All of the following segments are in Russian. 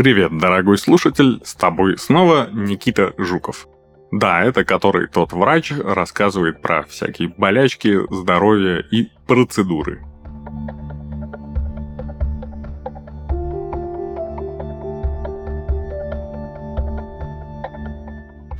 Привет, дорогой слушатель, с тобой снова Никита Жуков. Да, это который тот врач рассказывает про всякие болячки, здоровье и процедуры.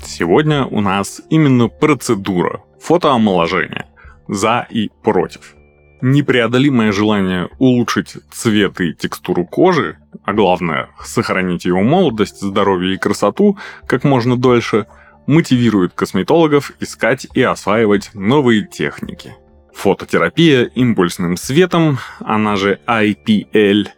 Сегодня у нас именно процедура фотоомоложения. За и против. Непреодолимое желание улучшить цвет и текстуру кожи, а главное сохранить ее молодость, здоровье и красоту как можно дольше, мотивирует косметологов искать и осваивать новые техники. Фототерапия импульсным светом, она же IPL,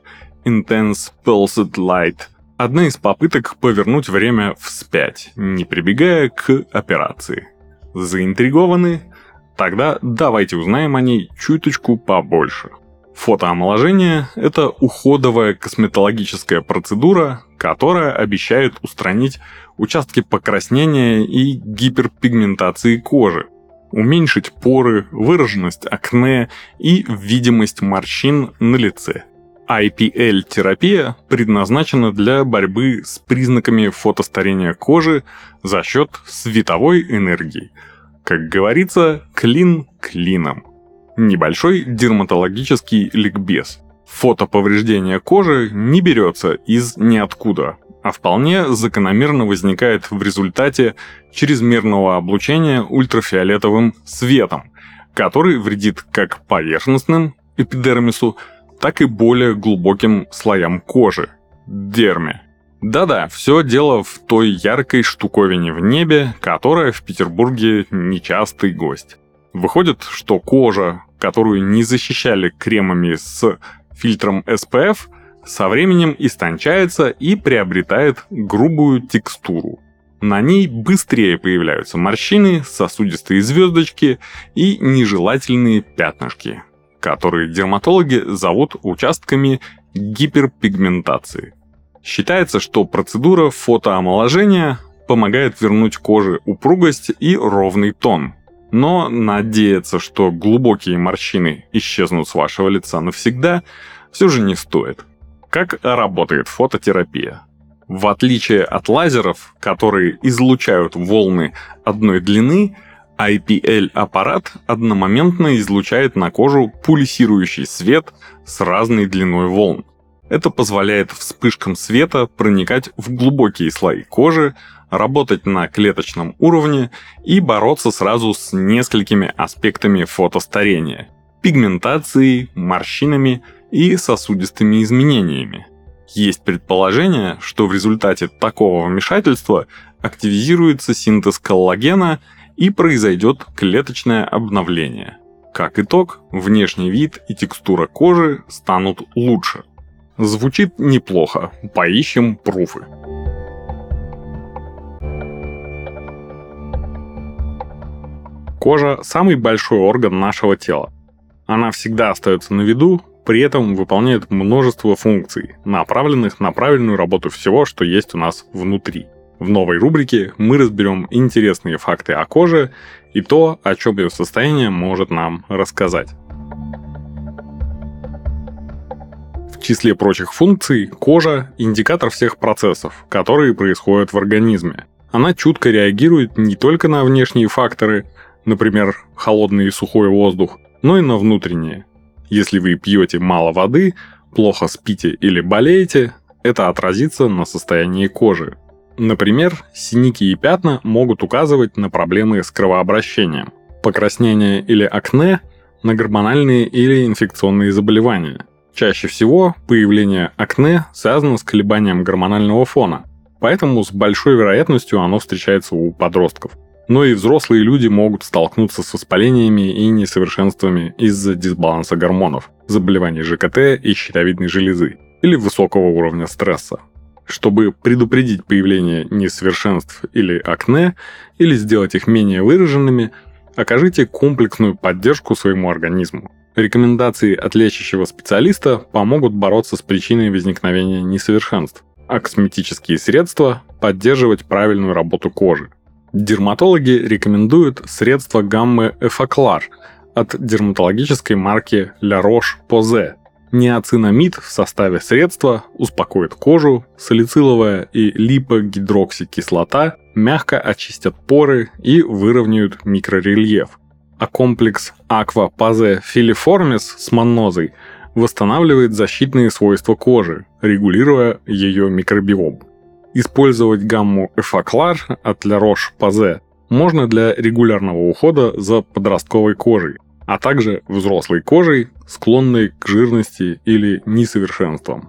Intense Pulsed Light – одна из попыток повернуть время вспять, не прибегая к операции. Заинтригованы? Тогда давайте узнаем о ней чуточку побольше. Фотоомоложение – это уходовая косметологическая процедура, которая обещает устранить участки покраснения и гиперпигментации кожи, уменьшить поры, выраженность акне и видимость морщин на лице – IPL-терапия предназначена для борьбы с признаками фотостарения кожи за счет световой энергии. Как говорится, клин клином. Небольшой дерматологический ликбез. Фотоповреждение кожи не берется из ниоткуда, а вполне закономерно возникает в результате чрезмерного облучения ультрафиолетовым светом, который вредит как поверхностным эпидермису, так и более глубоким слоям кожи – дерме. Да-да, все дело в той яркой штуковине в небе, которая в Петербурге нечастый гость. Выходит, что кожа, которую не защищали кремами с фильтром SPF, со временем истончается и приобретает грубую текстуру. На ней быстрее появляются морщины, сосудистые звездочки и нежелательные пятнышки которые дерматологи зовут участками гиперпигментации. Считается, что процедура фотоомоложения помогает вернуть коже упругость и ровный тон. Но надеяться, что глубокие морщины исчезнут с вашего лица навсегда, все же не стоит. Как работает фототерапия? В отличие от лазеров, которые излучают волны одной длины, IPL-аппарат одномоментно излучает на кожу пульсирующий свет с разной длиной волн. Это позволяет вспышкам света проникать в глубокие слои кожи, работать на клеточном уровне и бороться сразу с несколькими аспектами фотостарения – пигментацией, морщинами и сосудистыми изменениями. Есть предположение, что в результате такого вмешательства активизируется синтез коллагена – и произойдет клеточное обновление. Как итог, внешний вид и текстура кожи станут лучше. Звучит неплохо, поищем пруфы. Кожа – самый большой орган нашего тела. Она всегда остается на виду, при этом выполняет множество функций, направленных на правильную работу всего, что есть у нас внутри – в новой рубрике мы разберем интересные факты о коже и то, о чем ее состояние может нам рассказать. В числе прочих функций кожа – индикатор всех процессов, которые происходят в организме. Она чутко реагирует не только на внешние факторы, например, холодный и сухой воздух, но и на внутренние. Если вы пьете мало воды, плохо спите или болеете, это отразится на состоянии кожи. Например, синяки и пятна могут указывать на проблемы с кровообращением, покраснение или акне на гормональные или инфекционные заболевания. Чаще всего появление акне связано с колебанием гормонального фона, поэтому с большой вероятностью оно встречается у подростков. Но и взрослые люди могут столкнуться с воспалениями и несовершенствами из-за дисбаланса гормонов, заболеваний ЖКТ и щитовидной железы или высокого уровня стресса. Чтобы предупредить появление несовершенств или акне, или сделать их менее выраженными, окажите комплексную поддержку своему организму. Рекомендации от лечащего специалиста помогут бороться с причиной возникновения несовершенств, а косметические средства – поддерживать правильную работу кожи. Дерматологи рекомендуют средства гаммы Эфоклар от дерматологической марки La Roche-Posay Неоцинамид в составе средства успокоит кожу, салициловая и липогидроксикислота мягко очистят поры и выровняют микрорельеф. А комплекс Aquapaze filiformis с маннозой восстанавливает защитные свойства кожи, регулируя ее микробиом. Использовать гамму Эфаклар от La Roche-Posay можно для регулярного ухода за подростковой кожей, а также взрослой кожей, склонной к жирности или несовершенствам.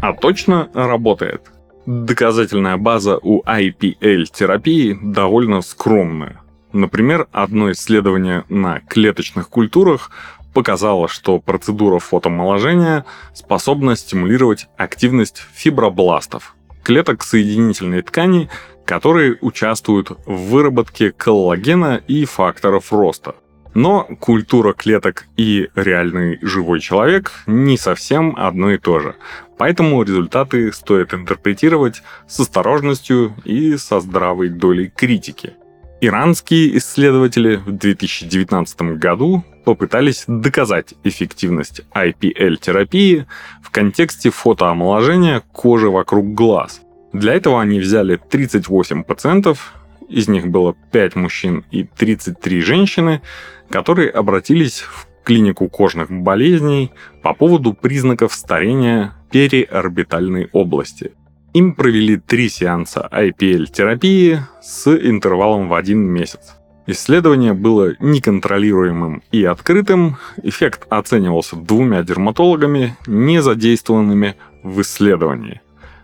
А точно работает. Доказательная база у IPL-терапии довольно скромная. Например, одно исследование на клеточных культурах показало, что процедура фотомоложения способна стимулировать активность фибробластов, клеток соединительной ткани, которые участвуют в выработке коллагена и факторов роста. Но культура клеток и реальный живой человек не совсем одно и то же. Поэтому результаты стоит интерпретировать с осторожностью и со здравой долей критики. Иранские исследователи в 2019 году попытались доказать эффективность IPL-терапии в контексте фотоомоложения кожи вокруг глаз. Для этого они взяли 38 пациентов, из них было 5 мужчин и 33 женщины, которые обратились в клинику кожных болезней по поводу признаков старения периорбитальной области. Им провели три сеанса IPL-терапии с интервалом в один месяц. Исследование было неконтролируемым и открытым. Эффект оценивался двумя дерматологами, не задействованными в исследовании.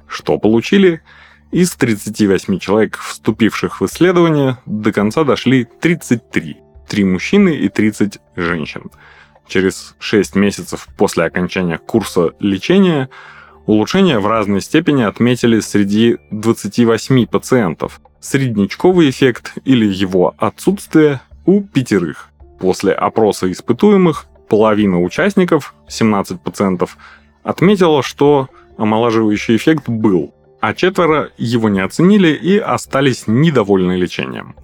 Что получили? Из 38 человек, вступивших в исследование, до конца дошли 33. Три мужчины и 30 женщин. Через 6 месяцев после окончания курса лечения Улучшения в разной степени отметили среди 28 пациентов. Среднячковый эффект или его отсутствие у пятерых. После опроса испытуемых половина участников, 17 пациентов, отметила, что омолаживающий эффект был, а четверо его не оценили и остались недовольны лечением.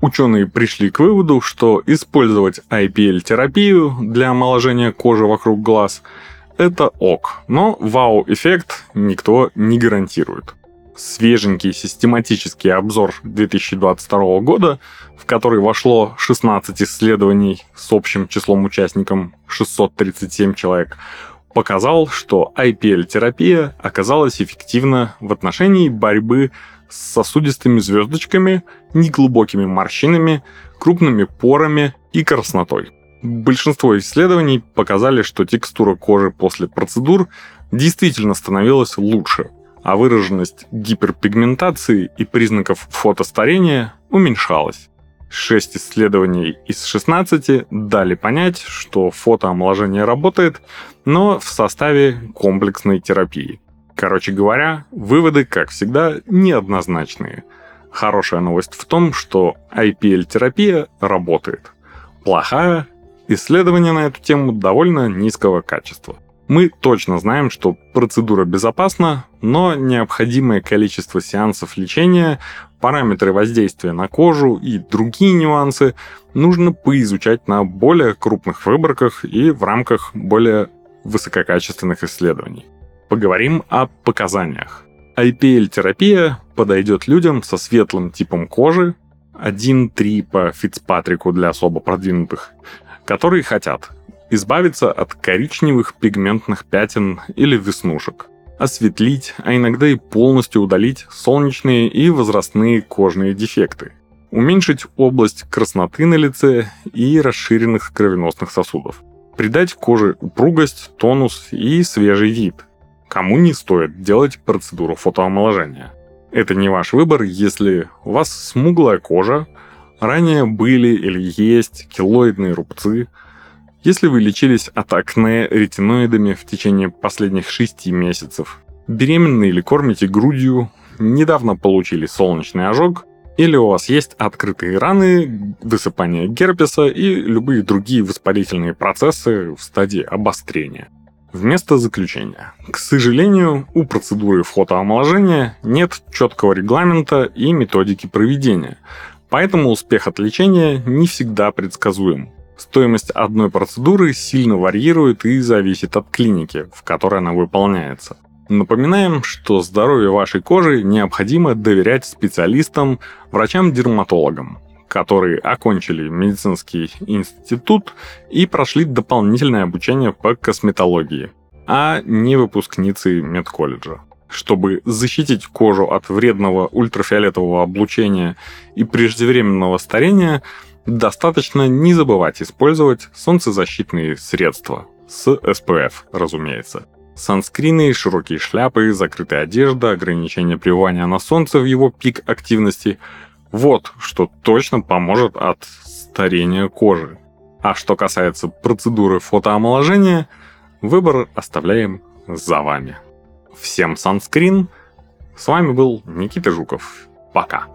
Ученые пришли к выводу, что использовать IPL-терапию для омоложения кожи вокруг глаз – это ок, но вау-эффект никто не гарантирует. Свеженький систематический обзор 2022 года, в который вошло 16 исследований с общим числом участников 637 человек, показал, что IPL-терапия оказалась эффективна в отношении борьбы с сосудистыми звездочками, неглубокими морщинами, крупными порами и краснотой. Большинство исследований показали, что текстура кожи после процедур действительно становилась лучше, а выраженность гиперпигментации и признаков фотостарения уменьшалась. Шесть исследований из 16 дали понять, что фотоомоложение работает, но в составе комплексной терапии. Короче говоря, выводы, как всегда, неоднозначные. Хорошая новость в том, что IPL-терапия работает. Плохая Исследования на эту тему довольно низкого качества. Мы точно знаем, что процедура безопасна, но необходимое количество сеансов лечения, параметры воздействия на кожу и другие нюансы нужно поизучать на более крупных выборках и в рамках более высококачественных исследований. Поговорим о показаниях. IPL-терапия подойдет людям со светлым типом кожи, 1-3 по Фицпатрику для особо продвинутых, которые хотят избавиться от коричневых пигментных пятен или веснушек, осветлить, а иногда и полностью удалить солнечные и возрастные кожные дефекты, уменьшить область красноты на лице и расширенных кровеносных сосудов, придать коже упругость, тонус и свежий вид. Кому не стоит делать процедуру фотоомоложения. Это не ваш выбор, если у вас смуглая кожа, Ранее были или есть килоидные рубцы. Если вы лечились от акне ретиноидами в течение последних 6 месяцев, беременны или кормите грудью, недавно получили солнечный ожог, или у вас есть открытые раны, высыпание герпеса и любые другие воспалительные процессы в стадии обострения. Вместо заключения. К сожалению, у процедуры фотоомоложения нет четкого регламента и методики проведения, Поэтому успех от лечения не всегда предсказуем. Стоимость одной процедуры сильно варьирует и зависит от клиники, в которой она выполняется. Напоминаем, что здоровью вашей кожи необходимо доверять специалистам, врачам-дерматологам, которые окончили медицинский институт и прошли дополнительное обучение по косметологии, а не выпускницы медколледжа. Чтобы защитить кожу от вредного ультрафиолетового облучения и преждевременного старения, достаточно не забывать использовать солнцезащитные средства с SPF, разумеется. Санскрины, широкие шляпы, закрытая одежда, ограничение пребывания на солнце в его пик активности – вот что точно поможет от старения кожи. А что касается процедуры фотоомоложения, выбор оставляем за вами. Всем санскрин. С вами был Никита Жуков. Пока.